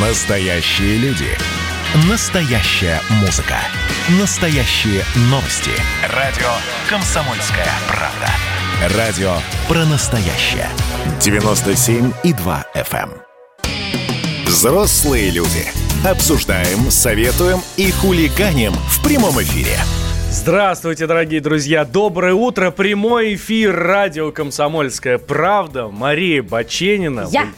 Настоящие люди. Настоящая музыка. Настоящие новости. Радио «Комсомольская правда». Радио про настоящее. 97,2 FM. эм. Взрослые люди. Обсуждаем, советуем и хулиганим в прямом эфире. Здравствуйте, дорогие друзья! Доброе утро! Прямой эфир радио «Комсомольская правда». Мария Баченина. Я.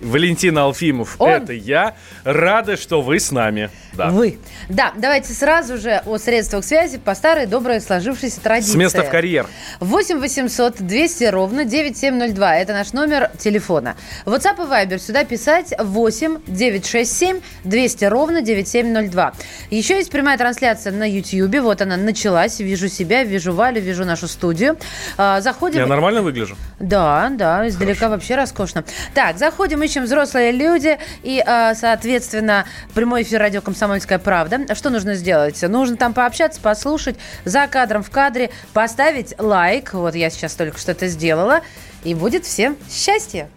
Валентин Алфимов. Он. Это я. Рада, что вы с нами. Да. Вы. Да, давайте сразу же о средствах связи по старой доброй сложившейся традиции. С места в карьер. 8 800 200 ровно 9702. Это наш номер телефона. WhatsApp и Viber сюда писать 8 967 200 ровно 9702. Еще есть прямая трансляция на YouTube. Вот она началась. Вижу себя, вижу Валю, вижу нашу студию. А, Заходим. Я нормально выгляжу? Да, да, издалека вообще роскошно. Так, заходим, ищем взрослые люди и, э, соответственно, прямой эфир радио «Комсомольская правда». Что нужно сделать? Нужно там пообщаться, послушать, за кадром, в кадре, поставить лайк. Вот я сейчас только что это сделала. И будет всем счастье.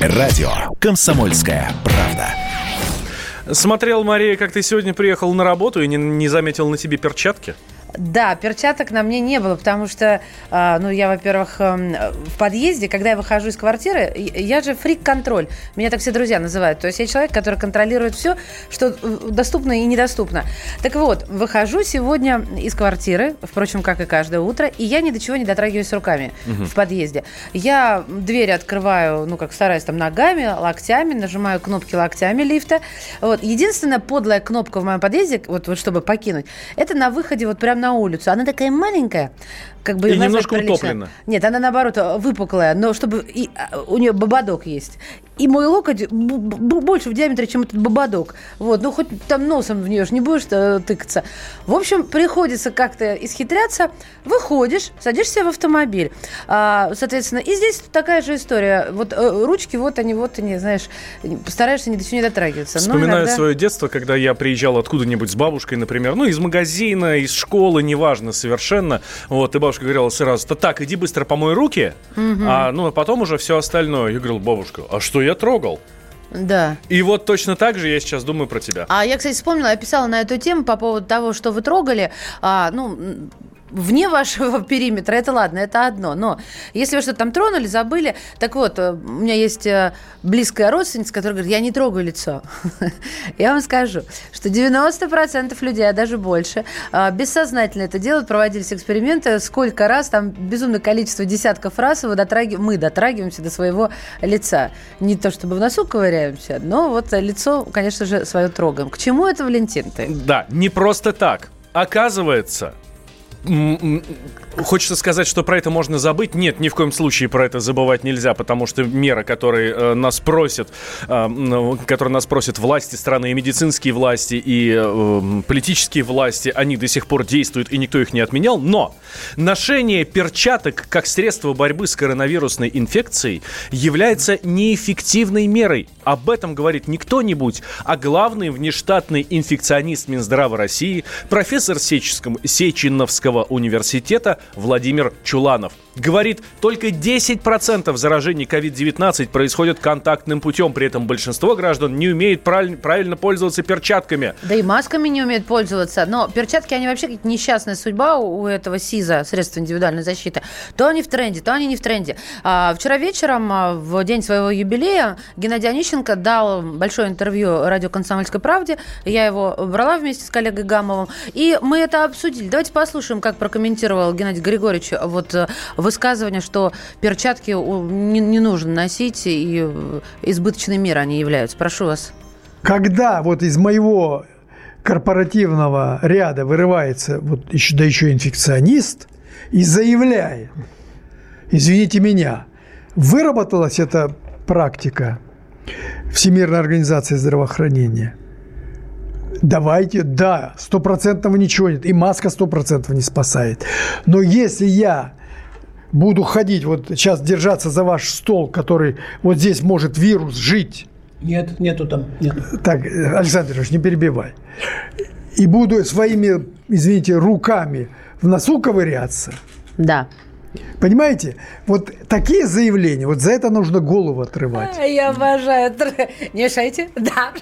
Радио «Комсомольская правда». Смотрел, Мария, как ты сегодня приехал на работу и не, не заметил на тебе перчатки? Да, перчаток на мне не было, потому что, а, ну, я, во-первых, эм, в подъезде, когда я выхожу из квартиры, я же фрик-контроль. Меня так все друзья называют. То есть я человек, который контролирует все, что э, доступно и недоступно. Так вот, выхожу сегодня из квартиры, впрочем, как и каждое утро, и я ни до чего не дотрагиваюсь руками в подъезде. Я дверь открываю, ну, как стараюсь, там, ногами, локтями, нажимаю кнопки локтями лифта. Вот. Единственная подлая кнопка в моем подъезде, вот, вот чтобы покинуть, это на выходе вот прям на улицу. Она такая маленькая, как бы И немножко прилично. утоплена. Нет, она наоборот выпуклая, но чтобы и, а, у нее бободок есть. И мой локоть больше в диаметре, чем этот бободок. Вот, ну хоть там носом в нее ж не будешь э, тыкаться. В общем, приходится как-то исхитряться. Выходишь, садишься в автомобиль. А, соответственно, и здесь такая же история. Вот э, ручки, вот они, вот они, знаешь, постараешься ни до чего не дотрагиваться. Вспоминаю иногда- свое детство, когда я приезжал откуда-нибудь с бабушкой, например, ну, из магазина, из школы, неважно совершенно. Вот, и бабушка говорила сразу, так, иди быстро помой руки, а, ну, а потом уже все остальное. Я говорил, бабушка, а что я трогал? Да. И вот точно так же я сейчас думаю про тебя. А я, кстати, вспомнила, я писала на эту тему по поводу того, что вы трогали. А, ну, вне вашего периметра, это ладно, это одно. Но если вы что-то там тронули, забыли, так вот, э, у меня есть э, близкая родственница, которая говорит, я не трогаю лицо. Я вам скажу, что 90% людей, а даже больше, э, бессознательно это делают, проводились эксперименты, сколько раз, там безумное количество десятков раз вы дотрагив- мы дотрагиваемся до своего лица. Не то чтобы в носу ковыряемся, но вот лицо, конечно же, свое трогаем. К чему это, Валентин, ты? Да, не просто так. Оказывается, Хочется сказать, что про это можно забыть. Нет, ни в коем случае про это забывать нельзя, потому что меры, которые э, нас просят, э, ну, которые нас просят власти страны, и медицинские власти, и э, политические власти, они до сих пор действуют, и никто их не отменял. Но ношение перчаток как средство борьбы с коронавирусной инфекцией является неэффективной мерой. Об этом говорит не кто-нибудь, а главный внештатный инфекционист Минздрава России, профессор Сеческом- Сеченовского университета Владимир Чуланов. Говорит, только 10% заражений COVID-19 происходят контактным путем. При этом большинство граждан не умеет правиль- правильно пользоваться перчатками. Да и масками не умеют пользоваться. Но перчатки, они вообще как несчастная судьба у у этого СИЗа, средства индивидуальной защиты. То они в тренде, то они не в тренде. А, вчера вечером, а, в день своего юбилея, Геннадий Онищенко дал большое интервью радио «Комсомольской правде». Я его брала вместе с коллегой Гамовым. И мы это обсудили. Давайте послушаем, как прокомментировал Геннадий Григорьевич вот э, высказывание, что перчатки не, не нужно носить, и э, избыточной мерой они являются. Прошу вас. когда вот из моего корпоративного ряда вырывается вот еще, да еще инфекционист и заявляет, извините меня, выработалась эта практика Всемирной организации здравоохранения. Давайте, да, стопроцентного ничего нет, и маска стопроцентного не спасает. Но если я буду ходить, вот сейчас держаться за ваш стол, который вот здесь может вирус жить, Нет, нету там. Нет. так, Александр Ильич, не перебивай. И буду своими, извините, руками в носу ковыряться, Да. Понимаете? Вот такие заявления, вот за это нужно голову отрывать. Я обожаю. Не мешайте? Да.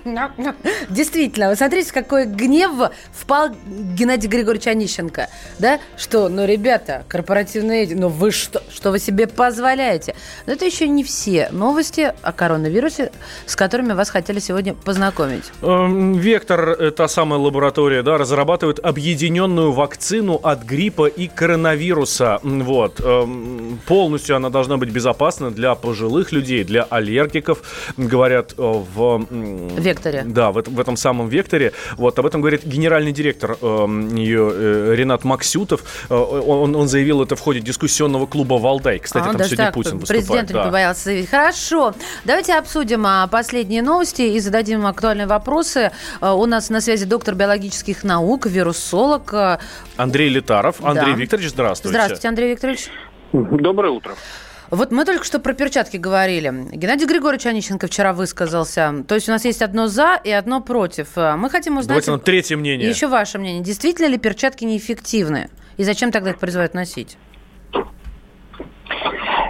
Действительно, вы смотрите, какой гнев впал Геннадий Григорьевич Онищенко. Да? Что, ну, ребята, корпоративные, ну вы что, что вы себе позволяете? Но это еще не все новости о коронавирусе, с которыми вас хотели сегодня познакомить. Эм, Вектор, та самая лаборатория, да, разрабатывает объединенную вакцину от гриппа и коронавируса. Вот. Эм, полностью она должна быть безопасна для пожилых людей, для аллергиков, говорят э, в... Векторе. Да, в, в этом самом векторе. Вот об этом говорит генеральный директор э, ее э, Ренат Максютов. Э, он, он заявил это в ходе дискуссионного клуба «Валдай». Кстати, а, там сегодня так, Путин выступает. Президент да. не побоялся заявить. Хорошо. Давайте обсудим а, последние новости и зададим актуальные вопросы. У нас на связи доктор биологических наук, вирусолог. Андрей Летаров. Андрей да. Викторович, здравствуйте. Здравствуйте, Андрей Викторович. Доброе утро. Вот мы только что про перчатки говорили. Геннадий Григорьевич Онищенко вчера высказался. То есть у нас есть одно «за» и одно «против». Мы хотим узнать... Давайте нам третье мнение. Еще ваше мнение. Действительно ли перчатки неэффективны? И зачем тогда их призывают носить?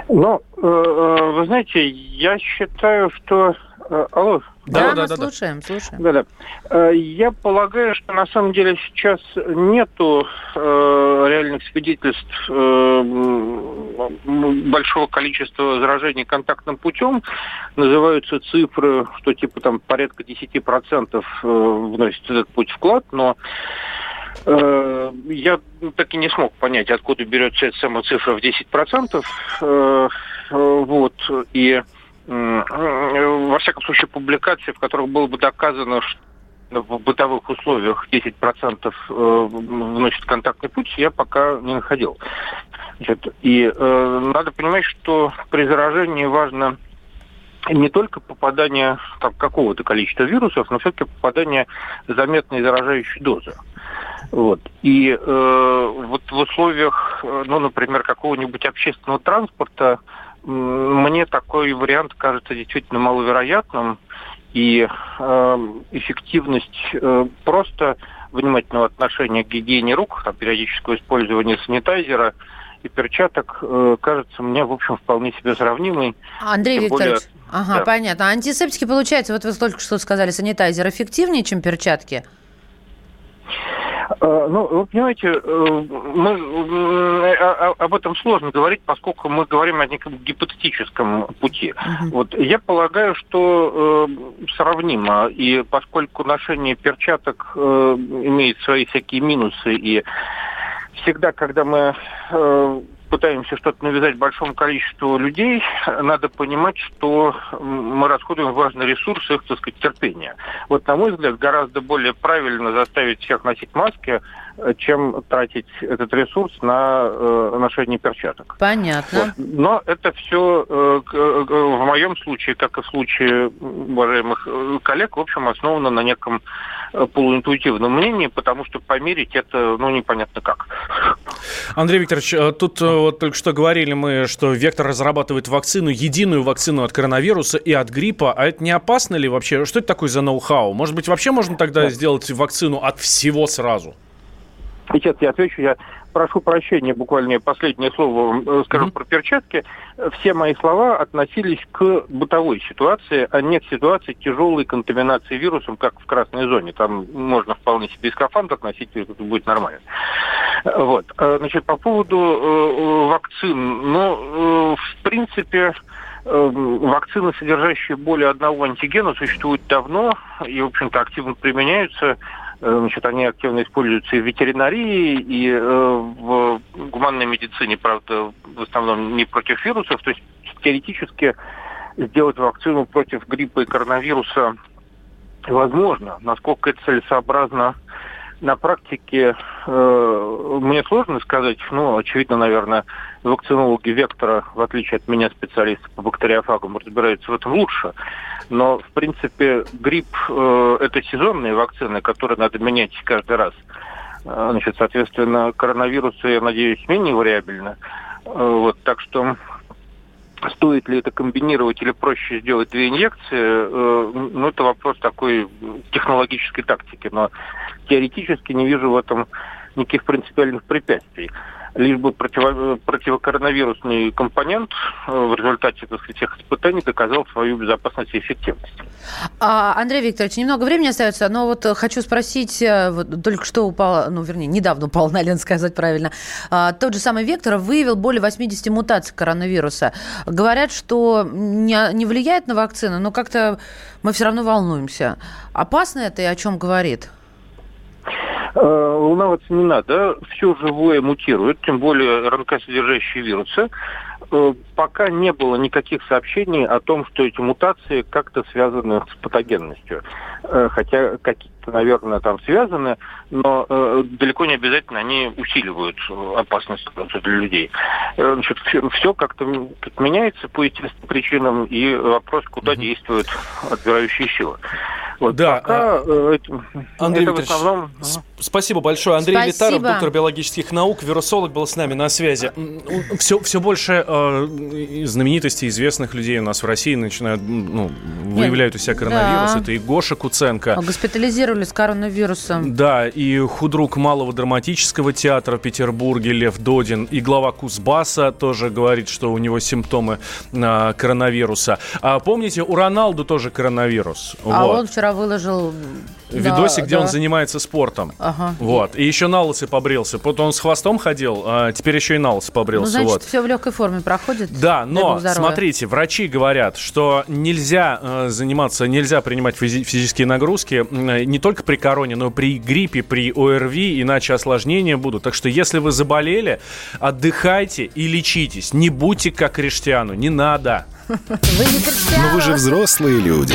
Ну, э, э, вы знаете, я считаю, что... Э, алло, да, да, да, да, слушаем, слушаем. Да, да. Я полагаю, что на самом деле сейчас нету э, реальных свидетельств э, большого количества заражений контактным путем. Называются цифры, что типа там порядка 10% вносит этот путь вклад, но э, я так и не смог понять, откуда берется эта самая цифра в 10%. Э, вот, и во всяком случае, публикации, в которых было бы доказано, что в бытовых условиях 10% э, вносит контактный путь, я пока не находил. Значит, и э, надо понимать, что при заражении важно не только попадание там, какого-то количества вирусов, но все-таки попадание заметной заражающей дозы. Вот. И э, вот в условиях, э, ну, например, какого-нибудь общественного транспорта мне такой вариант кажется действительно маловероятным, и э, эффективность э, просто внимательного отношения к гигиене рук, там, периодического использования санитайзера и перчаток э, кажется мне, в общем, вполне себе сравнимой. Андрей Викторович, более... ага, да. понятно. А антисептики, получается, вот вы только что сказали, санитайзер эффективнее, чем перчатки? Э, ну, вы понимаете, э, мы, э, об этом сложно говорить, поскольку мы говорим о неком гипотетическом пути. Uh-huh. Вот я полагаю, что э, сравнимо, и поскольку ношение перчаток э, имеет свои всякие минусы, и всегда, когда мы э, пытаемся что-то навязать большому количеству людей, надо понимать, что мы расходуем важный ресурс их, так сказать, терпения. Вот, на мой взгляд, гораздо более правильно заставить всех носить маски, чем тратить этот ресурс на э, ношение перчаток. Понятно. Вот. Но это все э, э, в моем случае, как и в случае уважаемых э, коллег, в общем, основано на неком Э, полуинтуитивном мнении, потому что померить это, ну, непонятно как. Андрей Викторович, тут вот только что говорили мы, что Вектор разрабатывает вакцину, единую вакцину от коронавируса и от гриппа. А это не опасно ли вообще? Что это такое за ноу-хау? Может быть, вообще можно тогда да. сделать вакцину от всего сразу? Сейчас я отвечу. Я прошу прощения, буквально последнее слово э, скажу mm-hmm. про перчатки. Все мои слова относились к бытовой ситуации, а не к ситуации тяжелой контаминации вирусом, как в красной зоне. Там можно вполне себе и скафандр носить, и это будет нормально. Вот. Э, значит, по поводу э, вакцин. Ну, в принципе, Вакцины, содержащие более одного антигена, существуют давно и, в общем-то, активно применяются. Э, значит, они активно используются и в ветеринарии, и э, в гуманной медицине, правда, в основном не против вирусов. То есть теоретически сделать вакцину против гриппа и коронавируса возможно. Насколько это целесообразно на практике, э, мне сложно сказать. Ну, очевидно, наверное, вакцинологи Вектора, в отличие от меня, специалисты по бактериофагам, разбираются в этом лучше. Но, в принципе, грипп э, – это сезонные вакцины, которые надо менять каждый раз. Э, значит, соответственно, коронавирусы, я надеюсь, менее вариабельны. Э, вот, так что стоит ли это комбинировать или проще сделать две инъекции, э, ну, это вопрос такой технологической тактики. Но теоретически не вижу в этом никаких принципиальных препятствий лишь бы противо, противокоронавирусный компонент э, в результате так сказать, всех испытаний доказал свою безопасность и эффективность. А, Андрей Викторович, немного времени остается, но вот хочу спросить, э, вот только что упал, ну, вернее, недавно упал на Лен, сказать правильно, а, тот же самый Вектор выявил более 80 мутаций коронавируса. Говорят, что не, не влияет на вакцину, но как-то мы все равно волнуемся. Опасно это и о чем говорит? Э, волноваться не надо. Все живое мутирует, тем более РНК-содержащие вирусы. Э, пока не было никаких сообщений о том, что эти мутации как-то связаны с патогенностью. Э, хотя какие-то, наверное, там связаны, но далеко не обязательно они усиливают опасность для людей. Значит, все, все как-то меняется по естественным причинам, и вопрос, куда угу. действуют отбирающие силы. Вот да. Пока, а... Андрей это Викторович, основном... спасибо большое. Андрей спасибо. Витаров, доктор биологических наук, вирусолог, был с нами на связи. Все, все больше э, знаменитостей, известных людей у нас в России начинают, ну, выявляют у себя коронавирус. Да. Это и Гоша Куценко. А госпитализировали с коронавирусом. Да, и худрук Малого драматического театра в Петербурге Лев Додин, и глава Кузбасса тоже говорит, что у него симптомы э, коронавируса. А помните, у Роналду тоже коронавирус. А вот. он вчера выложил видосик, да, где да. он занимается спортом. Ага. Вот. И еще на лысый побрился. Вот он с хвостом ходил, а теперь еще и на лысый побрился. Ну, значит, вот. все в легкой форме проходит. Да, но смотрите, врачи говорят, что нельзя э, заниматься, нельзя принимать физи- физические нагрузки э, не только при короне, но и при гриппе, при ОРВИ, иначе осложнения будут. Так что если вы заболели, отдыхайте и лечитесь. Не будьте как Криштиану, не надо. Вы не Но вы же взрослые люди.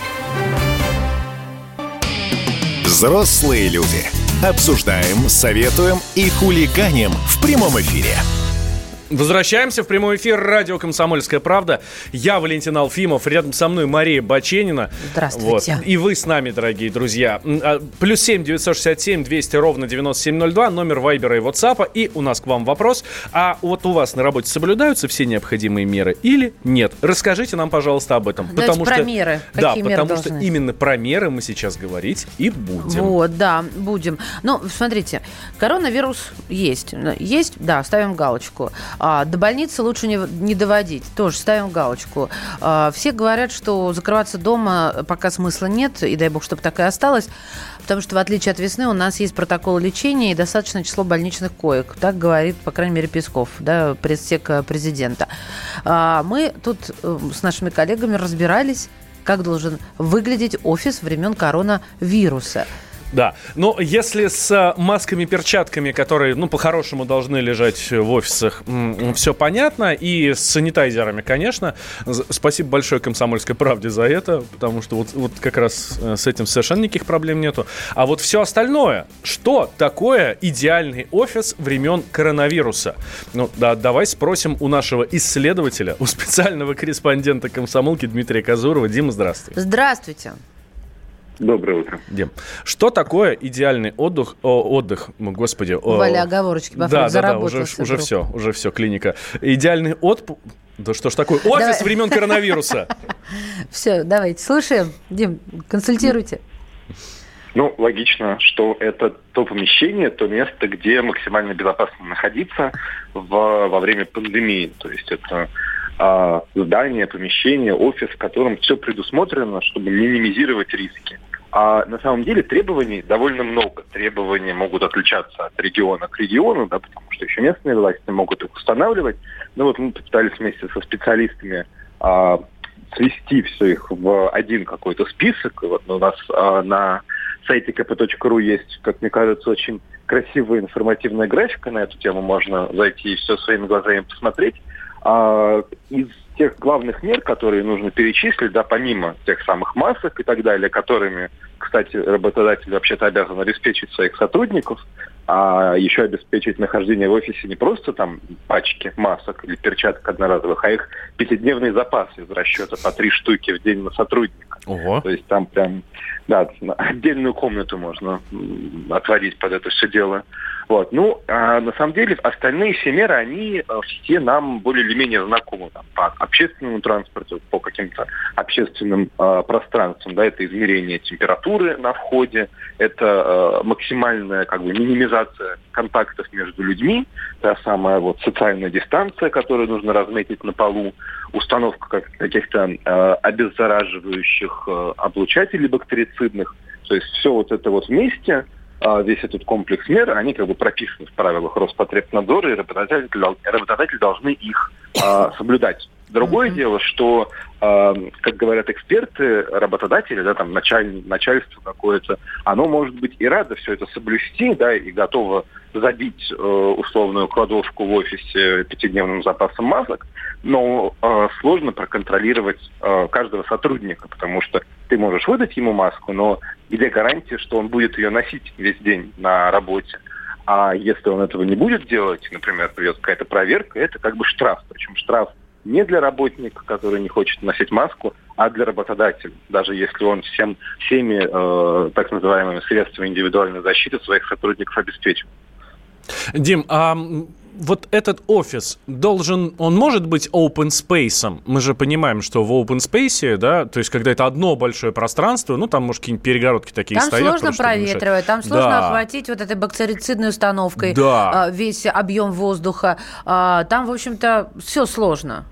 Взрослые люди. Обсуждаем, советуем и хулиганим в прямом эфире. Возвращаемся в прямой эфир радио «Комсомольская правда». Я Валентин Алфимов, рядом со мной Мария Баченина. Здравствуйте. Вот. И вы с нами, дорогие друзья. А, плюс семь девятьсот семь двести ровно девяносто семь ноль два, номер Вайбера и Ватсапа. И у нас к вам вопрос. А вот у вас на работе соблюдаются все необходимые меры или нет? Расскажите нам, пожалуйста, об этом. Давайте потому про что, меры. Какие да, меры потому должны? что именно про меры мы сейчас говорить и будем. Вот, да, будем. Ну, смотрите, коронавирус есть. Есть, да, ставим галочку. А, до больницы лучше не, не доводить. Тоже ставим галочку. А, все говорят, что закрываться дома пока смысла нет, и дай бог, чтобы так и осталось. Потому что, в отличие от весны, у нас есть протокол лечения и достаточное число больничных коек. Так говорит, по крайней мере, Песков, да, пресс-сек президента. А, мы тут э, с нашими коллегами разбирались, как должен выглядеть офис времен коронавируса. Да, но если с э, масками, перчатками, которые, ну, по-хорошему должны лежать в офисах, все понятно, и с санитайзерами, конечно. Спасибо большое «Комсомольской правде» за это, потому что вот, вот как раз э, с этим совершенно никаких проблем нету. А вот все остальное, что такое идеальный офис времен коронавируса? Ну, да, давай спросим у нашего исследователя, у специального корреспондента комсомолки Дмитрия Казурова. Дима, здравствуйте. Здравствуйте. Доброе утро. Дим, что такое идеальный отдых? О, отдых, господи. О, Валя оговорочки, Да, да, да, уже, уже все, уже все, клиника. Идеальный отпуск... Да что ж такое? Офис Давай. времен коронавируса. Все, давайте, слушаем. Дим, консультируйте. Ну, логично, что это то помещение, то место, где максимально безопасно находиться в, во время пандемии. То есть это а, здание, помещение, офис, в котором все предусмотрено, чтобы минимизировать риски. А на самом деле требований довольно много. Требования могут отличаться от региона к региону, да, потому что еще местные власти могут их устанавливать. Но вот мы попытались вместе со специалистами а, свести все их в один какой-то список. Вот у нас а, на сайте kp.ru есть, как мне кажется, очень красивая информативная графика на эту тему. Можно зайти и все своими глазами посмотреть. А, из тех главных мер, которые нужно перечислить, да, помимо тех самых масок и так далее, которыми, кстати, работодатель вообще-то обязан обеспечить своих сотрудников, а еще обеспечить нахождение в офисе не просто там пачки масок или перчаток одноразовых, а их пятидневный запас из расчета по три штуки в день на сотрудника. Ого. То есть там прям, да, отдельную комнату можно отводить под это все дело. Вот. Ну, а на самом деле остальные все меры, они э, все нам более или менее знакомы. Там, по общественному транспорту, по каким-то общественным э, пространствам. Да, это измерение температуры на входе, это э, максимальная как бы, минимизация контактов между людьми, та самая вот социальная дистанция, которую нужно разметить на полу, установка как, каких-то э, обеззараживающих э, облучателей бактерицидных. То есть все вот это вот вместе – а, весь этот комплекс мер, они как бы прописаны в правилах Роспотребнадзора, и работодатели, работодатели должны их а, соблюдать. Другое mm-hmm. дело, что, э, как говорят эксперты, работодатели, да, там началь, начальство какое-то, оно может быть и радо все это соблюсти, да, и готово забить э, условную кладовку в офисе пятидневным запасом масок, но э, сложно проконтролировать э, каждого сотрудника, потому что ты можешь выдать ему маску, но где гарантия, что он будет ее носить весь день на работе? А если он этого не будет делать, например, придет какая-то проверка, это как бы штраф. Причем штраф не для работника, который не хочет носить маску, а для работодателя, даже если он всем, всеми э, так называемыми средствами индивидуальной защиты своих сотрудников обеспечил. Дим, а вот этот офис должен, он может быть open space? Мы же понимаем, что в open space, да, то есть когда это одно большое пространство, ну там, может, какие-нибудь перегородки такие там стоят. Там сложно проветривать, там сложно да. охватить вот этой бактерицидной установкой да. весь объем воздуха. А, там, в общем-то, все сложно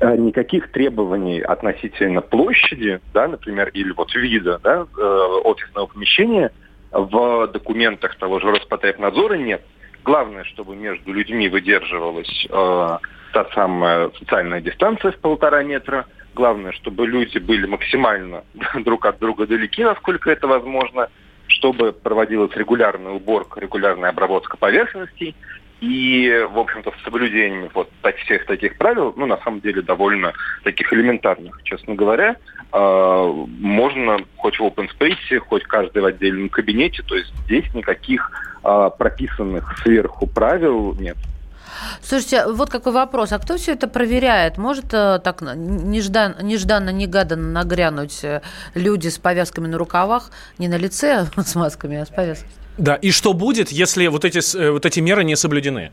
э, никаких требований относительно площади, да, например, или вот вида да, э, офисного помещения в документах того же Роспотребнадзора нет. Главное, чтобы между людьми выдерживалась э, та самая социальная дистанция в полтора метра. Главное, чтобы люди были максимально друг от друга далеки, насколько это возможно, чтобы проводилась регулярная уборка, регулярная обработка поверхностей. И, в общем-то, с соблюдением вот всех таких правил, ну, на самом деле, довольно таких элементарных, честно говоря, э, можно хоть в open space, хоть каждый в отдельном кабинете, то есть здесь никаких э, прописанных сверху правил нет. Слушайте, вот какой вопрос. А кто все это проверяет? Может э, так неждан, нежданно-негаданно нагрянуть э, люди с повязками на рукавах, не на лице с масками, а с повязками? Да, и что будет, если вот эти, э, вот эти меры не соблюдены?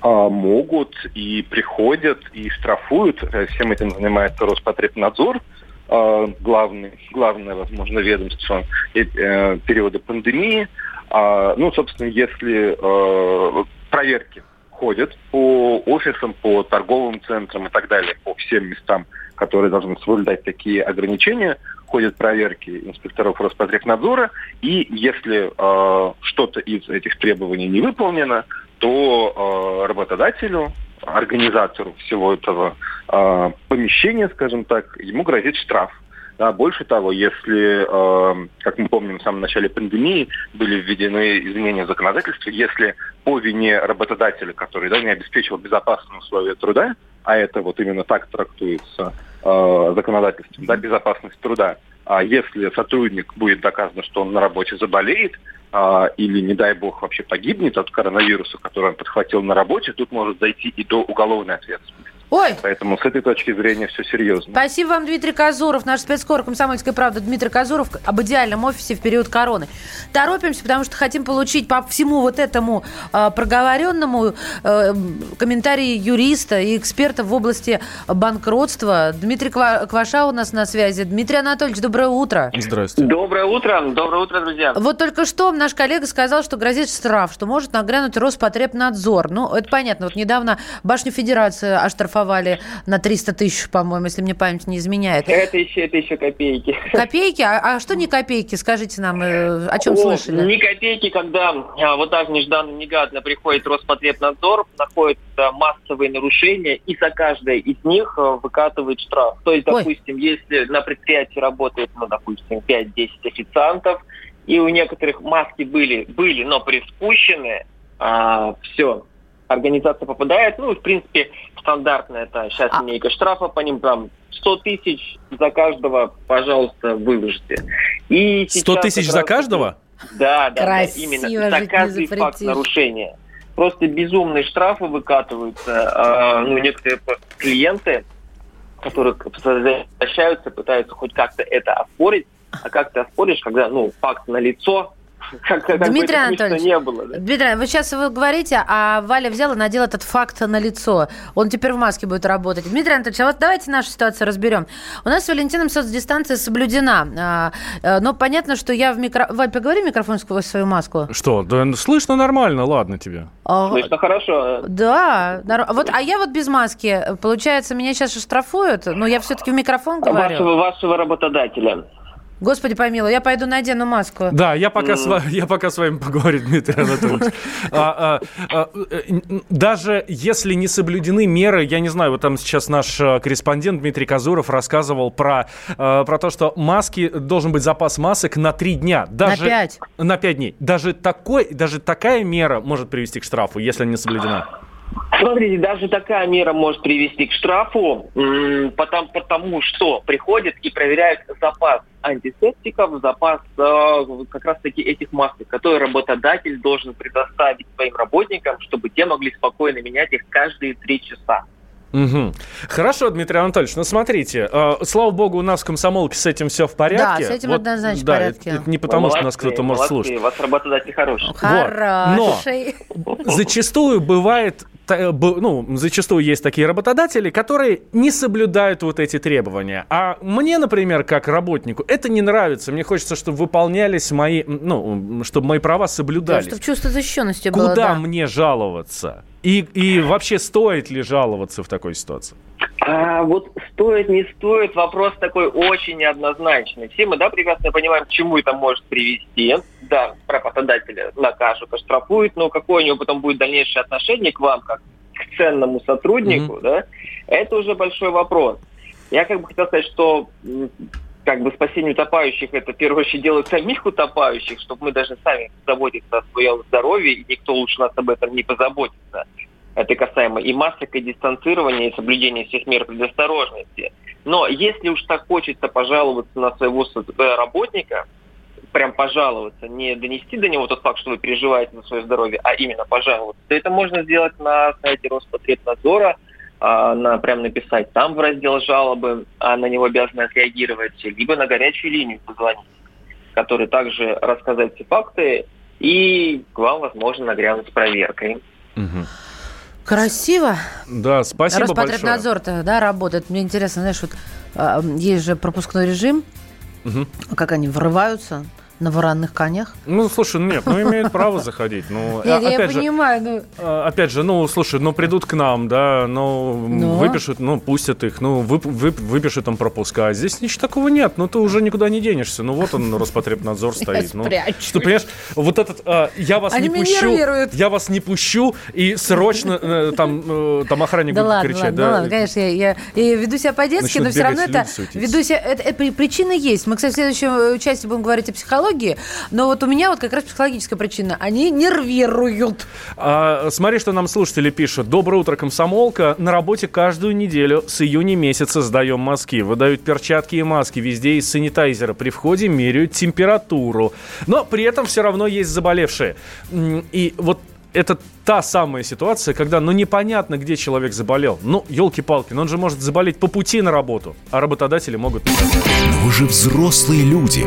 А, могут и приходят, и штрафуют. Э, всем этим занимается Роспотребнадзор, а, главный, главное, возможно, ведомство э, периода пандемии. А, ну, собственно, если проверки ходят по офисам, по торговым центрам и так далее, по всем местам, которые должны соблюдать такие ограничения, ходят проверки инспекторов Роспотребнадзора, и если э, что-то из этих требований не выполнено, то э, работодателю, организатору всего этого э, помещения, скажем так, ему грозит штраф. Да, больше того, если, э, как мы помним, в самом начале пандемии были введены изменения в законодательстве, если по вине работодателя, который да, не обеспечил безопасные условия труда, а это вот именно так трактуется э, законодательством, да, безопасность труда, а если сотрудник будет доказано, что он на работе заболеет, а, или, не дай бог, вообще погибнет от коронавируса, который он подхватил на работе, тут может зайти и до уголовной ответственности. Ой. Поэтому с этой точки зрения все серьезно. Спасибо вам, Дмитрий Казуров, наш спецкор «Комсомольская правда» Дмитрий Казуров об идеальном офисе в период короны. Торопимся, потому что хотим получить по всему вот этому э, проговоренному э, комментарии юриста и эксперта в области банкротства. Дмитрий Кваша у нас на связи. Дмитрий Анатольевич, доброе утро. Здравствуйте. Доброе утро. Доброе утро, друзья. Вот только что наш коллега сказал, что грозит штраф, что может нагрянуть Роспотребнадзор. Ну, это понятно. Вот недавно Башню Федерации оштрафовали оштрафовали на 300 тысяч, по-моему, если мне память не изменяет. Это еще, это еще копейки. Копейки? А, а что не копейки? Скажите нам, э, о чем о, слышали? Не копейки, когда а, вот так нежданно-негадно приходит Роспотребнадзор, находит массовые нарушения, и за каждое из них а, выкатывает штраф. То есть, допустим, Ой. если на предприятии работает, ну, допустим, 5-10 официантов, и у некоторых маски были, были но приспущены, а, все, организация попадает, ну, в принципе, стандартно это сейчас А- линейка штрафа по ним там 100 тысяч за каждого, пожалуйста, выложите. И 100 сейчас тысяч за каждого? Да, да, да, именно. За каждый факт нарушения. Просто безумные штрафы выкатываются. а, ну, некоторые клиенты, которые возвращаются, пытаются хоть как-то это оспорить. А как ты оспоришь, когда, ну, факт налицо, как, как бы Дмитрий Анатольевич, не было. да? Дмитрий, вы сейчас вы говорите, а Валя взял и надел этот факт на лицо. Он теперь в маске будет работать. Дмитрий Анатольевич, а вот давайте нашу ситуацию разберем. У нас с Валентином соцдистанция соблюдена. А, э, но понятно, что я в микро... Валь, поговори в микрофон сквозь свою маску. Что? Да слышно нормально, ладно тебе. А, Слышно хорошо. Да, нар- вот, а я вот без маски. Получается, меня сейчас штрафуют, но я все-таки в микрофон говорю. Вашего, вашего работодателя. Господи помилуй, я пойду надену маску. Да, я пока, с, я пока с вами поговорю, Дмитрий Анатольевич. А, а, а, э, даже если не соблюдены меры, я не знаю, вот там сейчас наш э, корреспондент Дмитрий Казуров рассказывал про, э, про то, что маски, должен быть запас масок на три дня. Даже, пять. На пять дней. Даже, такой, даже такая мера может привести к штрафу, если не соблюдена. Смотрите, даже такая мера может привести к штрафу, потому, потому что приходят и проверяют запас антисептиков, запас э, как раз-таки этих масок, которые работодатель должен предоставить своим работникам, чтобы те могли спокойно менять их каждые три часа. Мгм. Хорошо, Дмитрий Анатольевич, ну смотрите, э, слава богу, у нас в комсомолке с этим все в порядке. Да, с этим однозначно в да, порядке. Это, это не потому, что нас Молодцы, кто-то может молодцы, слушать. У вас работодатель хороший. Хороший. Зачастую бывает, та- б- ну, зачастую есть такие работодатели, которые не соблюдают вот эти требования. А мне, например, как работнику, это не нравится. Мне хочется, чтобы выполнялись мои, ну, чтобы мои права Да, соблюдались. чтобы чувство защищенности было. Куда да. мне жаловаться? И, и вообще стоит ли жаловаться в такой ситуации? А, вот стоит, не стоит, вопрос такой очень неоднозначный. Все мы, да, прекрасно понимаем, к чему это может привести. Да, работодателя накажут, оштрафуют, но какое у него потом будет дальнейшее отношение к вам, как к ценному сотруднику, да, это уже большой вопрос. Я как бы хотел сказать, что как бы спасение утопающих это в первую очередь дело самих утопающих, чтобы мы даже сами заботиться о своем здоровье, и никто лучше нас об этом не позаботится. Это касаемо и масок, и дистанцирования, и соблюдения всех мер предосторожности. Но если уж так хочется пожаловаться на своего э, работника, прям пожаловаться, не донести до него тот факт, что вы переживаете за свое здоровье, а именно пожаловаться, то это можно сделать на сайте Роспотребнадзора, а, на, прям написать там в раздел жалобы, а на него обязаны отреагировать, либо на горячую линию позвонить, который также рассказать все факты, и к вам, возможно, нагрянут с проверкой. Красиво. Да, спасибо большое. Роспотребнадзор-то, да, работает. Мне интересно, знаешь, вот а, есть же пропускной режим, Мгм. как они врываются на воронных конях. Ну, слушай, нет, ну имеют право заходить. Ну, Нет, а- я опять же, понимаю, ну, а, опять же, ну, слушай, ну придут к нам, да, ну, Ну. выпишут, ну, пустят их, ну, вып- вып- выпишут там пропуска. А Здесь ничего такого нет, ну, ты уже никуда не денешься. Ну, вот он, Роспотребнадзор стоит. Ну, что, понимаешь, вот этот, а, я вас Они не пущу, я вас не пущу, и срочно э, там, э, там охранник да будет ладно, кричать. ладно, да. ладно, конечно, я, я- я веду себя по-детски, но все равно это веду себя, это, это при- причины есть. Мы, кстати, в следующем э, части будем говорить о психологии, но вот у меня вот как раз психологическая причина. Они нервируют. А, смотри, что нам слушатели пишут. Доброе утро, комсомолка. На работе каждую неделю с июня месяца сдаем маски. Выдают перчатки и маски. Везде из санитайзера. При входе меряют температуру. Но при этом все равно есть заболевшие. И вот это та самая ситуация, когда, ну, непонятно, где человек заболел. Ну, елки-палки, но он же может заболеть по пути на работу, а работодатели могут. Но вы же взрослые люди.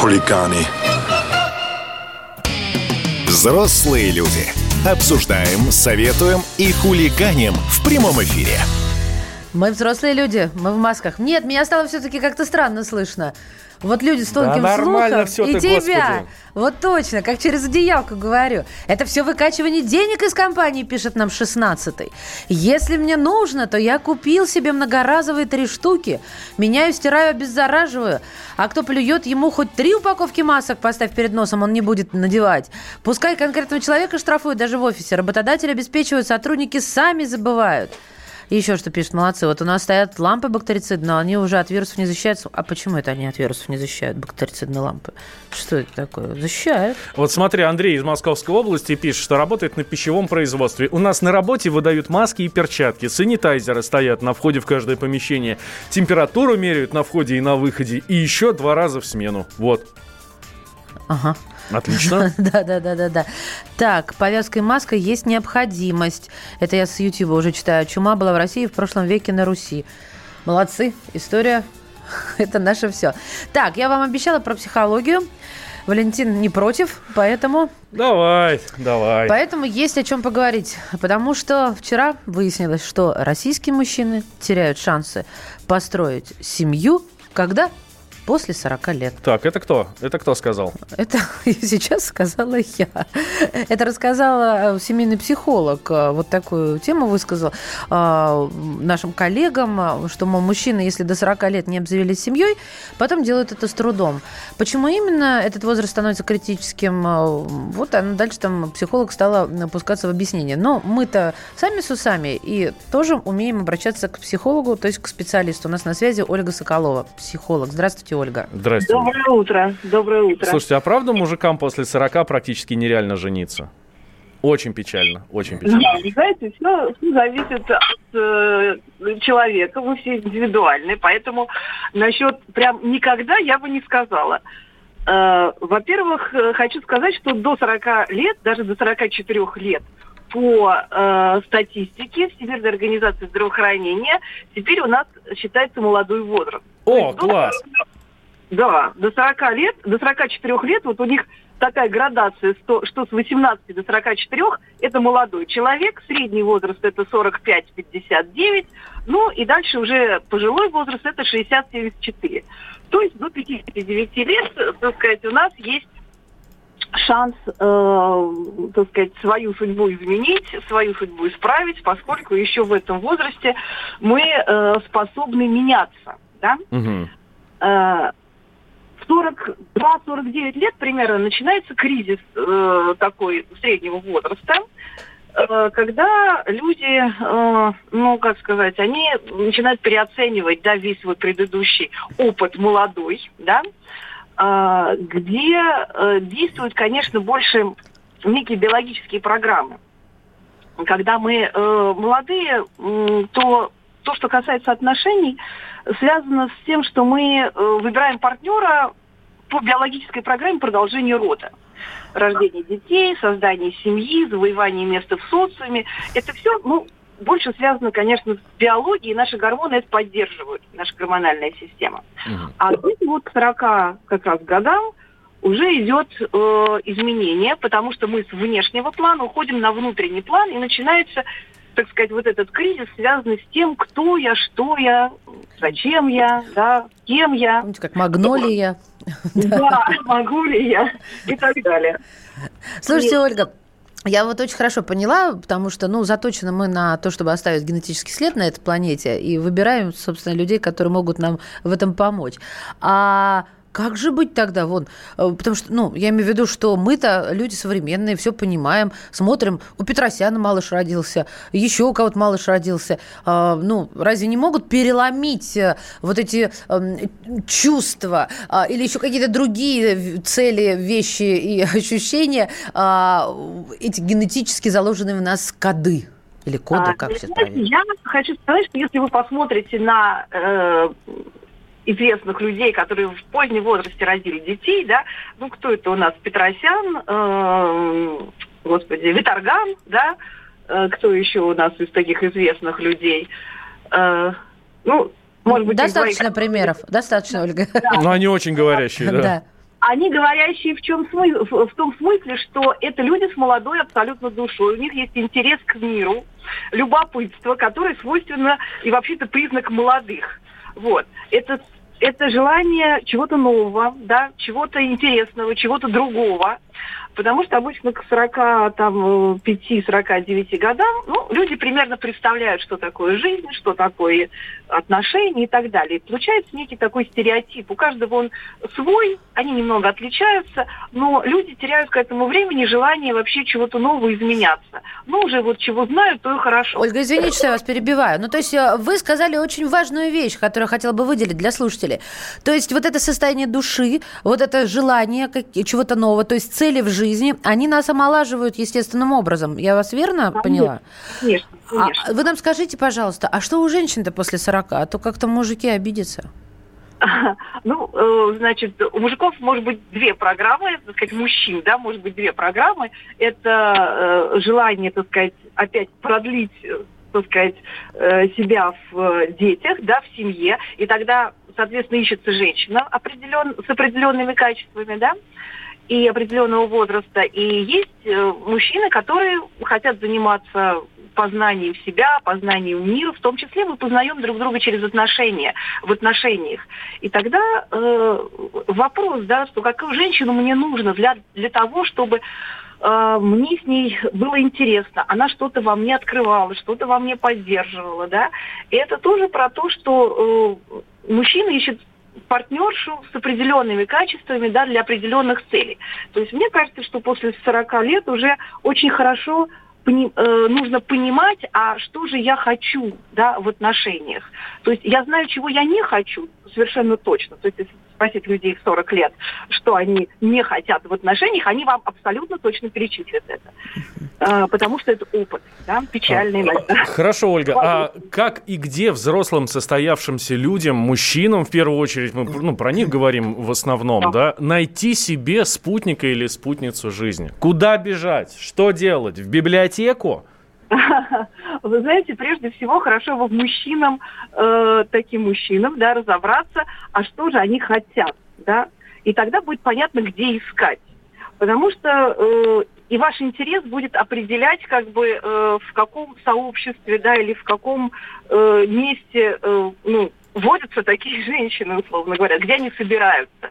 хулиганы. Взрослые люди. Обсуждаем, советуем и хулиганим в прямом эфире. Мы взрослые люди, мы в масках. Нет, меня стало все-таки как-то странно слышно. Вот люди с тонким да слухом все и ты, тебя. Господи. Вот точно, как через одеялко говорю. Это все выкачивание денег из компании, пишет нам 16-й. Если мне нужно, то я купил себе многоразовые три штуки. Меняю, стираю, обеззараживаю. А кто плюет, ему хоть три упаковки масок поставь перед носом, он не будет надевать. Пускай конкретного человека штрафуют даже в офисе. Работодатель обеспечивают, сотрудники сами забывают. И еще что пишет, молодцы. Вот у нас стоят лампы бактерицидные, но они уже от вирусов не защищаются. А почему это они от вирусов не защищают, бактерицидные лампы? Что это такое? Защищают. Вот смотри, Андрей из Московской области пишет, что работает на пищевом производстве. У нас на работе выдают маски и перчатки, санитайзеры стоят на входе в каждое помещение, температуру меряют на входе и на выходе, и еще два раза в смену. Вот. Ага. Отлично. Да, да, да, да, да. Так, повязкой маской есть необходимость. Это я с Ютуба уже читаю. Чума была в России в прошлом веке на Руси. Молодцы. История это наше все. Так, я вам обещала про психологию. Валентин не против, поэтому... Давай, давай. Поэтому есть о чем поговорить. Потому что вчера выяснилось, что российские мужчины теряют шансы построить семью, когда после 40 лет. Так, это кто? Это кто сказал? Это сейчас сказала я. Это рассказала э, семейный психолог. э, Вот такую тему высказал э, нашим коллегам, что, мол, мужчины, если до 40 лет не обзавелись семьей, потом делают это с трудом. Почему именно этот возраст становится критическим? Вот она дальше там психолог стала опускаться в объяснение. Но мы-то сами с усами и тоже умеем обращаться к психологу, то есть к специалисту. У нас на связи Ольга Соколова, психолог. Здравствуйте, Ольга. Здрасте. Доброе утро. Доброе утро. Слушайте, а правда мужикам после 40 практически нереально жениться? Очень печально, очень печально. Да, знаете, все, зависит от э, человека, мы все индивидуальны, поэтому насчет прям никогда я бы не сказала. Э, во-первых, э, хочу сказать, что до 40 лет, даже до 44 лет, по э, статистике Всемирной организации здравоохранения, теперь у нас считается молодой возраст. О, класс! Да, до 40 лет, до 44 лет, вот у них такая градация, что, что с 18 до 44 это молодой человек, средний возраст это 45-59, ну и дальше уже пожилой возраст это 60-74. То есть до 59 лет, так сказать, у нас есть шанс, э, так сказать, свою судьбу изменить, свою судьбу исправить, поскольку еще в этом возрасте мы э, способны меняться, да? Э, в 42-49 лет примерно начинается кризис э, такой среднего возраста, э, когда люди, э, ну, как сказать, они начинают переоценивать, да, весь свой предыдущий опыт молодой, да, э, где э, действуют, конечно, больше некие биологические программы. Когда мы э, молодые, м, то то, что касается отношений, связано с тем, что мы э, выбираем партнера по биологической программе продолжения рода. Рождение детей, создание семьи, завоевание места в социуме. Это все, ну, больше связано, конечно, с биологией, наши гормоны это поддерживают, наша гормональная система. А где-то вот к 40 как раз годам уже идет э, изменение, потому что мы с внешнего плана уходим на внутренний план, и начинается, так сказать, вот этот кризис, связанный с тем, кто я, что я, зачем я, да, кем я. Помните, как магнолия. Да, могу ли я и так далее. Слушайте, Ольга, я вот очень хорошо поняла, потому что, ну, заточены мы на то, чтобы оставить генетический след на этой планете и выбираем, собственно, людей, которые могут нам в этом помочь. А как же быть тогда? Вон, э, потому что, ну, я имею в виду, что мы-то люди современные, все понимаем, смотрим, у Петросяна малыш родился, еще у кого-то малыш родился. А, ну, разве не могут переломить э, вот эти эм, чувства а, или еще какие-то другие цели, вещи и ощущения, а, эти генетически заложенные в нас коды? Или коды, А, как правильно? Я хочу сказать, что если вы посмотрите на э, известных людей, которые в позднем возрасте родили детей, да, ну кто это у нас? Петросян, э, господи, Виторган, да, э, кто еще у нас из таких известных людей? Э, ну, может быть, Достаточно моих- примеров, достаточно, Ольга. Ну, они очень говорящие, да. Да. они говорящие в, чем смы- в в том смысле, что это люди с молодой абсолютно душой. У них есть интерес к миру, любопытство, которое свойственно и вообще-то признак молодых. Вот. Это, это желание чего-то нового, да, чего-то интересного, чего-то другого. Потому что обычно к 45-49 годам ну, люди примерно представляют, что такое жизнь, что такое отношения и так далее. Получается некий такой стереотип. У каждого он свой, они немного отличаются, но люди теряют к этому времени желание вообще чего-то нового изменяться. Ну, уже вот чего знают, то и хорошо. Ольга, извините, что я вас перебиваю. Ну, то есть э, вы сказали очень важную вещь, которую я хотела бы выделить для слушателей. То есть вот это состояние души, вот это желание чего-то нового, то есть цели в жизни, они нас омолаживают естественным образом. Я вас верно поняла? Конечно, А конечно. вы нам скажите, пожалуйста, а что у женщин-то после 40? А то как-то мужики обидятся. Ну, э, значит, у мужиков может быть две программы, так сказать, мужчин, да, может быть две программы. Это э, желание, так сказать, опять продлить, э, так сказать, себя в детях, да, в семье, и тогда, соответственно, ищется женщина определен, с определенными качествами, да, и определенного возраста. И есть э, мужчины, которые хотят заниматься познанием себя, познанием мира, в том числе мы познаем друг друга через отношения, в отношениях. И тогда э, вопрос, да, что какую женщину мне нужно для, для того, чтобы э, мне с ней было интересно, она что-то во мне открывала, что-то во мне поддерживала, да. И это тоже про то, что э, мужчина ищет партнершу с определенными качествами да, для определенных целей. То есть мне кажется, что после 40 лет уже очень хорошо пони- э, нужно понимать, а что же я хочу да, в отношениях. То есть я знаю, чего я не хочу, совершенно точно. То есть спросить людей в 40 лет, что они не хотят в отношениях, они вам абсолютно точно перечислят это. Э, потому что это опыт, да, печальный. Хорошо, Ольга, а как и где взрослым состоявшимся людям, мужчинам, в первую очередь, мы ну, про них говорим в основном, да, найти себе спутника или спутницу жизни? Куда бежать? Что делать? В библиотеку? Вы знаете, прежде всего хорошо бы мужчинам, э, таким мужчинам, да, разобраться, а что же они хотят, да, и тогда будет понятно, где искать. Потому что э, и ваш интерес будет определять, как бы, э, в каком сообществе, да, или в каком э, месте, э, ну, водятся такие женщины, условно говоря, где они собираются.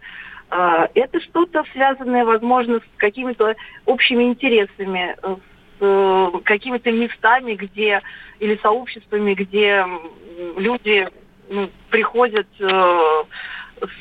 Э, Это что-то связанное, возможно, с какими-то общими интересами, э, э, какими-то местами, где или сообществами, где люди ну, приходят э,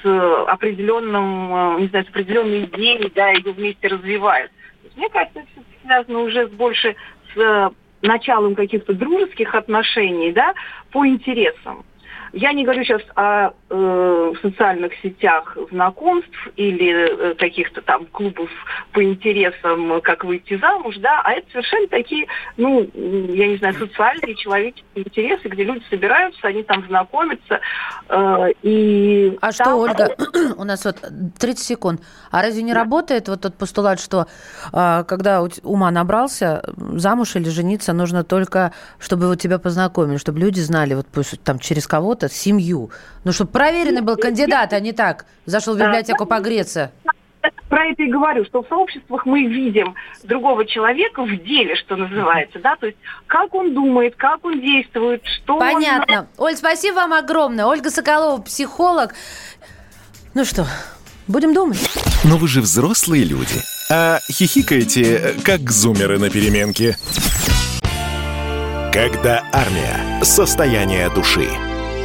с определенным, э, не знаю, с определенной идеей, да, ее вместе развивают. Мне кажется, это связано уже больше с э, началом каких-то дружеских отношений, да, по интересам. Я не говорю сейчас о э, социальных сетях знакомств или э, каких-то там клубов по интересам, э, как выйти замуж, да, а это совершенно такие, ну, я не знаю, социальные человеческие интересы, где люди собираются, они там знакомятся. э, и А что, там- Ольга, у нас вот 30 секунд. А разве не работает вот тот постулат, что а, когда ума набрался, замуж или жениться нужно только, чтобы вот тебя познакомили, чтобы люди знали вот пусть там через кого-то семью. Ну, чтобы проверенный был кандидат, а не так. Зашел в библиотеку погреться. про это и говорю, что в сообществах мы видим другого человека в деле, что называется, да, то есть как он думает, как он действует, что он- Понятно. Оль, спасибо вам огромное. Ольга Соколова, психолог. Ну что, будем думать. Но вы же взрослые люди. А хихикаете, как зумеры на переменке. Когда армия. Состояние души.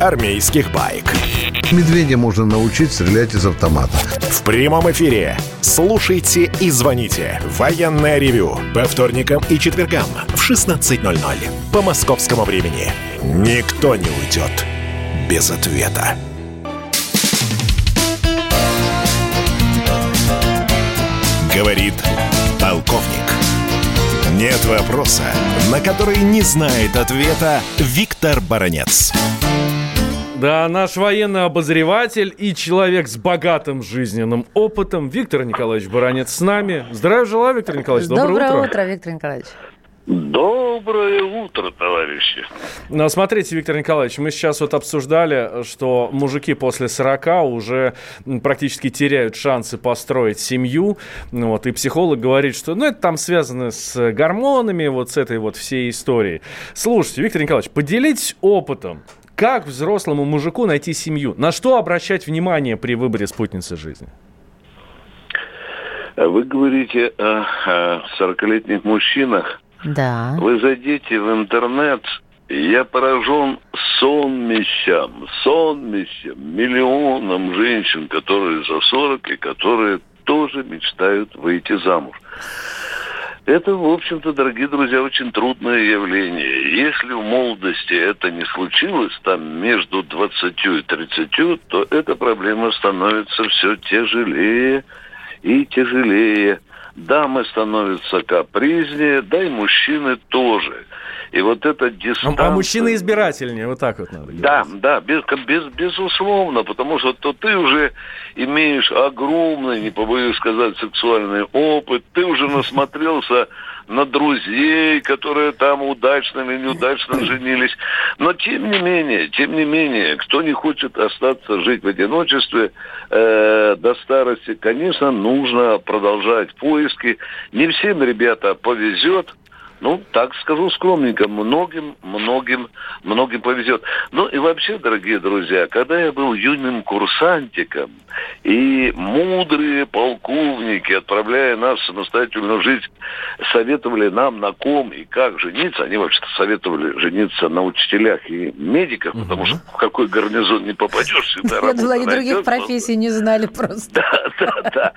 армейских байк. Медведя можно научить стрелять из автомата. В прямом эфире. Слушайте и звоните. Военное ревю. По вторникам и четвергам в 16.00. По московскому времени. Никто не уйдет без ответа. Говорит полковник. Нет вопроса, на который не знает ответа Виктор Баранец. Да, наш военный обозреватель и человек с богатым жизненным опытом Виктор Николаевич Баранец с нами. Здравия желаю, Виктор Николаевич. Доброе, Доброе утро. утро, Виктор Николаевич. Доброе утро, товарищи. Ну, смотрите, Виктор Николаевич, мы сейчас вот обсуждали, что мужики после 40 уже практически теряют шансы построить семью. Ну, вот, и психолог говорит, что ну, это там связано с гормонами, вот с этой вот всей историей. Слушайте, Виктор Николаевич, поделитесь опытом. Как взрослому мужику найти семью? На что обращать внимание при выборе спутницы жизни? Вы говорите о 40-летних мужчинах. Да. Вы зайдите в интернет, я поражен сонмищам, сонмищам, миллионам женщин, которые за 40 и которые тоже мечтают выйти замуж. Это, в общем-то, дорогие друзья, очень трудное явление. Если в молодости это не случилось, там между 20 и 30, то эта проблема становится все тяжелее и тяжелее. Дамы становятся капризнее, да и мужчины тоже. И вот эта дистанция... А мужчины избирательнее, вот так вот надо говорить. Да, да, без, без, безусловно, потому что то ты уже имеешь огромный, не побоюсь сказать, сексуальный опыт, ты уже насмотрелся на друзей, которые там удачно или неудачно женились. Но тем не менее, тем не менее, кто не хочет остаться жить в одиночестве э, до старости, конечно, нужно продолжать поиски. Не всем, ребята, повезет. Ну, так скажу скромненько, многим, многим, многим повезет. Ну и вообще, дорогие друзья, когда я был юным курсантиком, и мудрые полковники, отправляя нас в самостоятельную жизнь, советовали нам на ком и как жениться, они вообще-то советовали жениться на учителях и медиках, потому что в какой гарнизон не попадешь, всегда Я думала, они других профессий не знали просто. Да, да, да.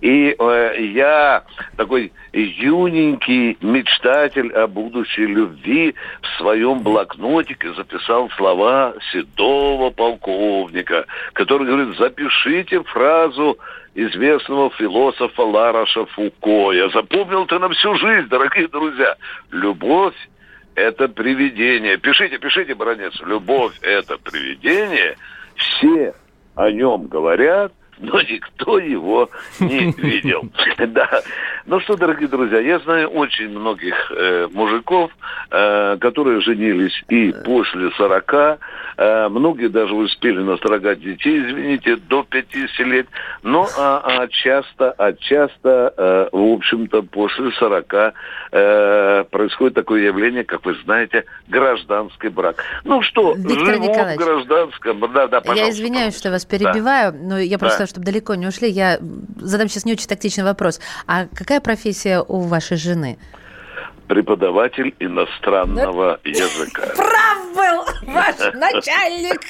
И э, я такой юненький мечтатель о будущей любви в своем блокнотике записал слова седого полковника, который говорит, запишите фразу известного философа Лароша Фуко. Я запомнил это на всю жизнь, дорогие друзья. Любовь это привидение. Пишите, пишите, бронец. Любовь это привидение. Все о нем говорят, но никто его не видел. Да. Ну что, дорогие друзья, я знаю очень многих э, мужиков, э, которые женились и после 40, э, многие даже успели настрогать детей, извините, до 50 лет, но а, а часто, а часто, э, в общем-то, после 40 э, происходит такое явление, как вы знаете, гражданский брак. Ну что, Виктор живут в гражданском, да, да, пожалуйста. Я извиняюсь, что вас перебиваю, но я просто, Да. Чтобы далеко не ушли, я задам сейчас не очень тактичный вопрос. А какая профессия у вашей жены? Преподаватель иностранного языка. Прав был ваш начальник!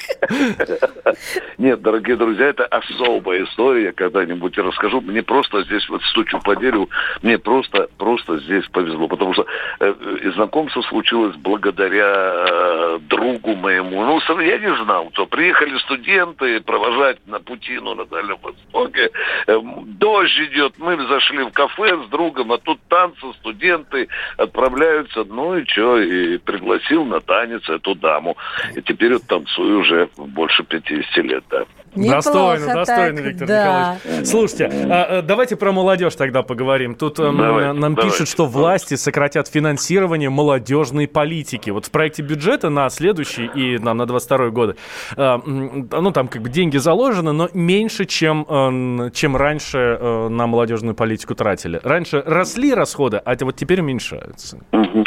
Нет, дорогие друзья, это особая история, я когда-нибудь расскажу. Мне просто здесь, вот стучу по дереву, мне просто, просто здесь повезло, потому что э, и знакомство случилось благодаря э, другу моему. Ну, я не знал, то приехали студенты провожать на Путину на Дальнем Востоке. Э, Дождь идет, мы зашли в кафе с другом, а тут танцы, студенты отправляются, ну и что, и пригласил на танец эту даму. И теперь вот танцую уже больше 50 лет, да. Достойно, Неплохо достойно, так, Виктор да. Николаевич. Слушайте, а, а, давайте про молодежь тогда поговорим. Тут эм, Давайте, нам давайте. пишут, что власти сократят финансирование молодежной политики. Вот в проекте бюджета на следующий и на, на 22 годы, э, ну там как бы деньги заложены, но меньше, чем, э, чем раньше э, на молодежную политику тратили. Раньше росли расходы, а вот теперь уменьшаются. Мгм.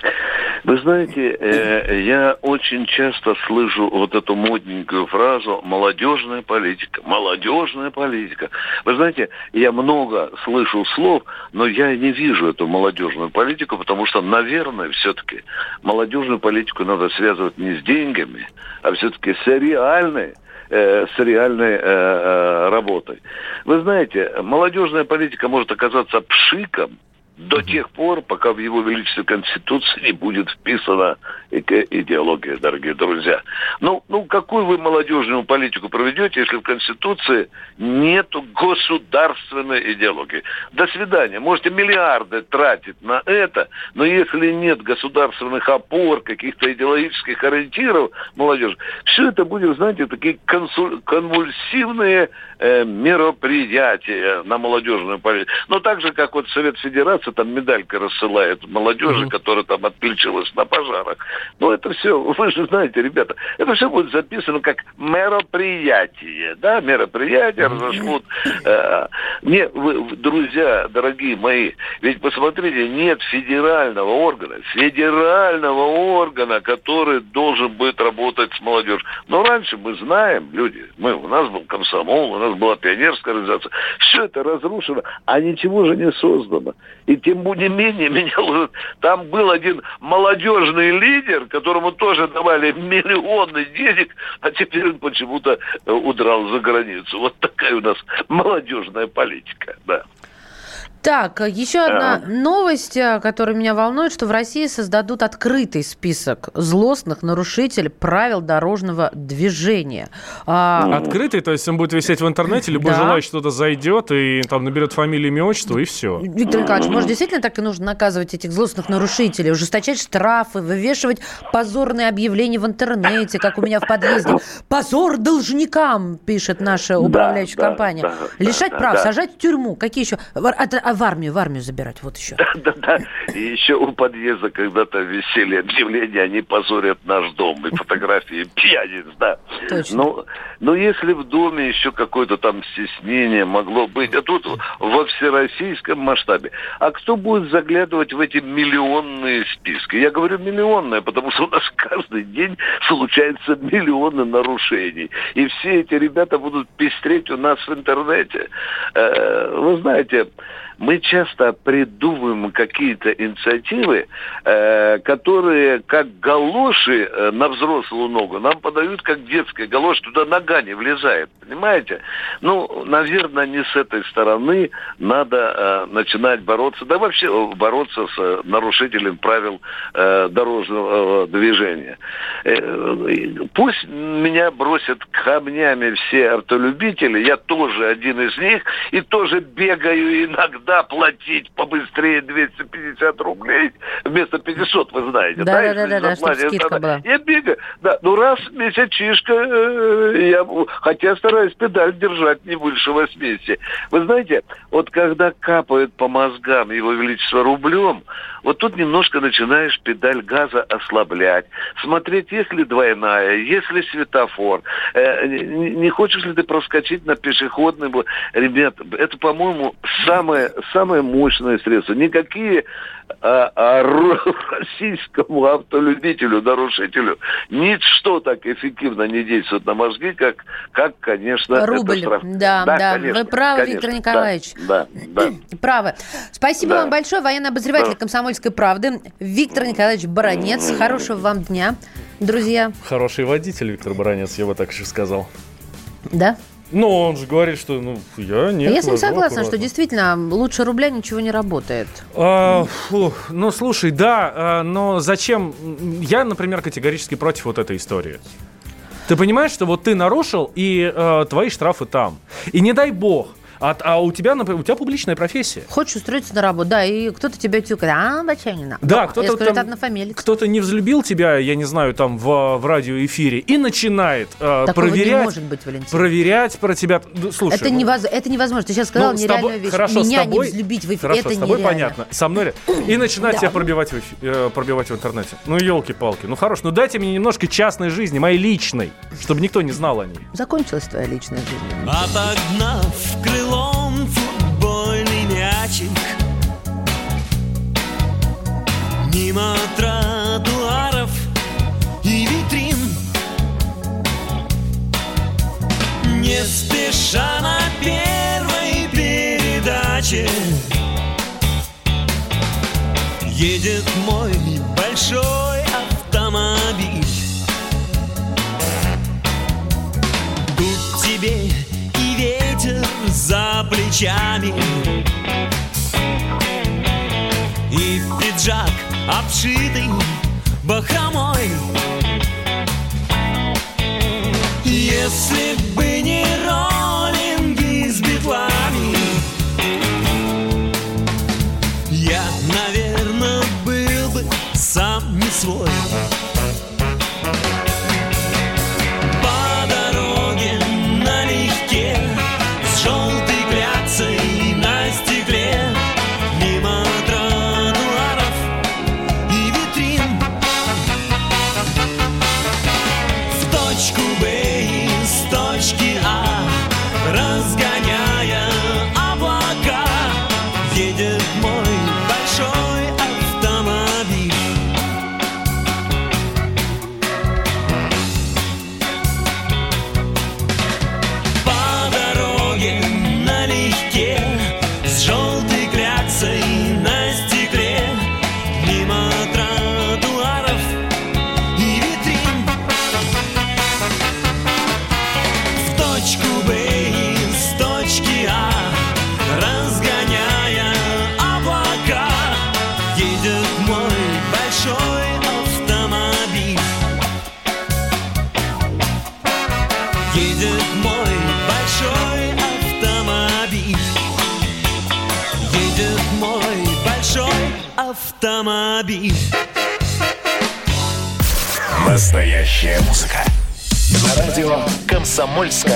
Вы знаете, э, я очень часто слышу вот эту модненькую фразу «молодежная политика», «молодежная политика». Вы знаете, я много слышу слов, но я не вижу эту молодежную политику, потому что, наверное, все-таки молодежную политику надо связывать не с деньгами, а все-таки с реальной э, с реальной э, э, работой. Вы знаете, молодежная политика может оказаться пшиком, до тех пор, пока в его величестве Конституции не будет вписана идеология, дорогие друзья. Ну, ну, какую вы молодежную политику проведете, если в Конституции нету государственной идеологии? До свидания. Можете миллиарды тратить на это, но если нет государственных опор, каких-то идеологических ориентиров молодежи, все это будет, знаете, такие консуль, конвульсивные э, мероприятия на молодежную политику. Но так же, как вот Совет Федерации там медалька рассылает молодежи, mm-hmm. которая там отключилась на пожарах. Но это все, вы же знаете, ребята, это все будет записано как мероприятие, да, мероприятие mm-hmm. разошлют. Э, не, вы, друзья, дорогие мои, ведь посмотрите, нет федерального органа, федерального органа, который должен будет работать с молодежью. Но раньше мы знаем, люди, мы, у нас был комсомол, у нас была пионерская организация, все это разрушено, а ничего же не создано. И тем не менее меня там был один молодежный лидер, которому тоже давали миллионы денег, а теперь он почему-то э, удрал за границу. Вот такая у нас молодежная политика, да. Так, еще одна а. новость, э, которая меня волнует, что в России создадут открытый список злостных нарушителей правил дорожного движения. А... Открытый, то есть он будет висеть в интернете, любой да. желающий туда зайдет и там наберет фамилию, имя, отчество, и все. Виктор Николаевич, может, действительно так и нужно наказывать этих злостных нарушителей, ужесточать штрафы, вывешивать позорные объявления в интернете, как у меня в подъезде. Позор должникам, пишет наша управляющая да, компания. Да, Лишать да, прав, да. сажать в тюрьму. Какие еще? В армию, в армию забирать, вот еще. Да, да, да. И еще у подъезда когда-то висели объявления, они позорят наш дом, и фотографии пьяниц, да. Точно. Но, но если в доме еще какое-то там стеснение могло быть, а тут во всероссийском масштабе, а кто будет заглядывать в эти миллионные списки? Я говорю миллионные, потому что у нас каждый день случаются миллионы нарушений. И все эти ребята будут пестреть у нас в интернете. Э, вы знаете, мы часто придумываем какие-то инициативы, э, которые как галоши э, на взрослую ногу нам подают как детская галоши, туда нога не влезает, понимаете? Ну, наверное, не с этой стороны надо э, начинать бороться, да вообще э, бороться с э, нарушителем правил э, дорожного э, движения. Э, пусть меня бросят камнями все автолюбители, я тоже один из них, и тоже бегаю иногда всегда платить побыстрее 250 рублей вместо 500, вы знаете. Да, да, да, да, да чтобы скидка была. Я бегаю. Да, ну раз месячишка, э, я, хотя стараюсь педаль держать не больше 80. Вы знаете, вот когда капают по мозгам его величество рублем, вот тут немножко начинаешь педаль газа ослаблять, смотреть, есть ли двойная, есть ли светофор, э, не, не хочешь ли ты проскочить на пешеходный... Ребят, это, по-моему, самое, самое мощное средство. Никакие а, а российскому автолюбителю, нарушителю ничто так эффективно не действует на мозги, как, как конечно, Рубль. Это штраф. Да, да, да. Конечно, Вы правы, конечно, Виктор Николаевич. Да, да, да. Правы. Спасибо да. вам большое, военный обозреватель да. «Комсомольской правды» Виктор Николаевич Баранец. Хорошего вам дня, друзья. Хороший водитель Виктор Баранец, я бы так еще сказал. Да? Ну, он же говорит, что ну, я нет. Я с ним согласна, аккуратно. что действительно лучше рубля ничего не работает. А, фу, ну, слушай, да, а, но зачем? Я, например, категорически против вот этой истории. Ты понимаешь, что вот ты нарушил, и э, твои штрафы там. И не дай бог, а, а у тебя, например, у тебя публичная профессия. Хочешь устроиться на работу, да, и кто-то тебя тюкает, а, Бачанина. Да, кто-то там, кто-то не взлюбил тебя, я не знаю, там в, в радиоэфире и начинает э, проверять, не может быть, Валентин. проверять про тебя. Слушай, это, ну, невоз... это невозможно. Ты сейчас сказал ну, нереальную тобой, вещь. Хорошо, Меня с тобой, не взлюбить в эфире, хорошо, это с тобой нереально. понятно. Со мной и начинать да. тебя пробивать в, эфи... э, пробивать в интернете. Ну, елки-палки. Ну, хорош, ну дайте мне немножко частной жизни, моей личной, чтобы никто не знал о ней. Закончилась твоя личная жизнь. Отогнав крылом мячик. Мимо тротуаров и витрин. Не спеша на первой передаче Едет мой большой автомобиль. Тут тебе и ветер за плечами пиджак, обшитый бахромой. Если бы не роллинги с битлами, я, наверное, был бы сам не свой. Moleskine.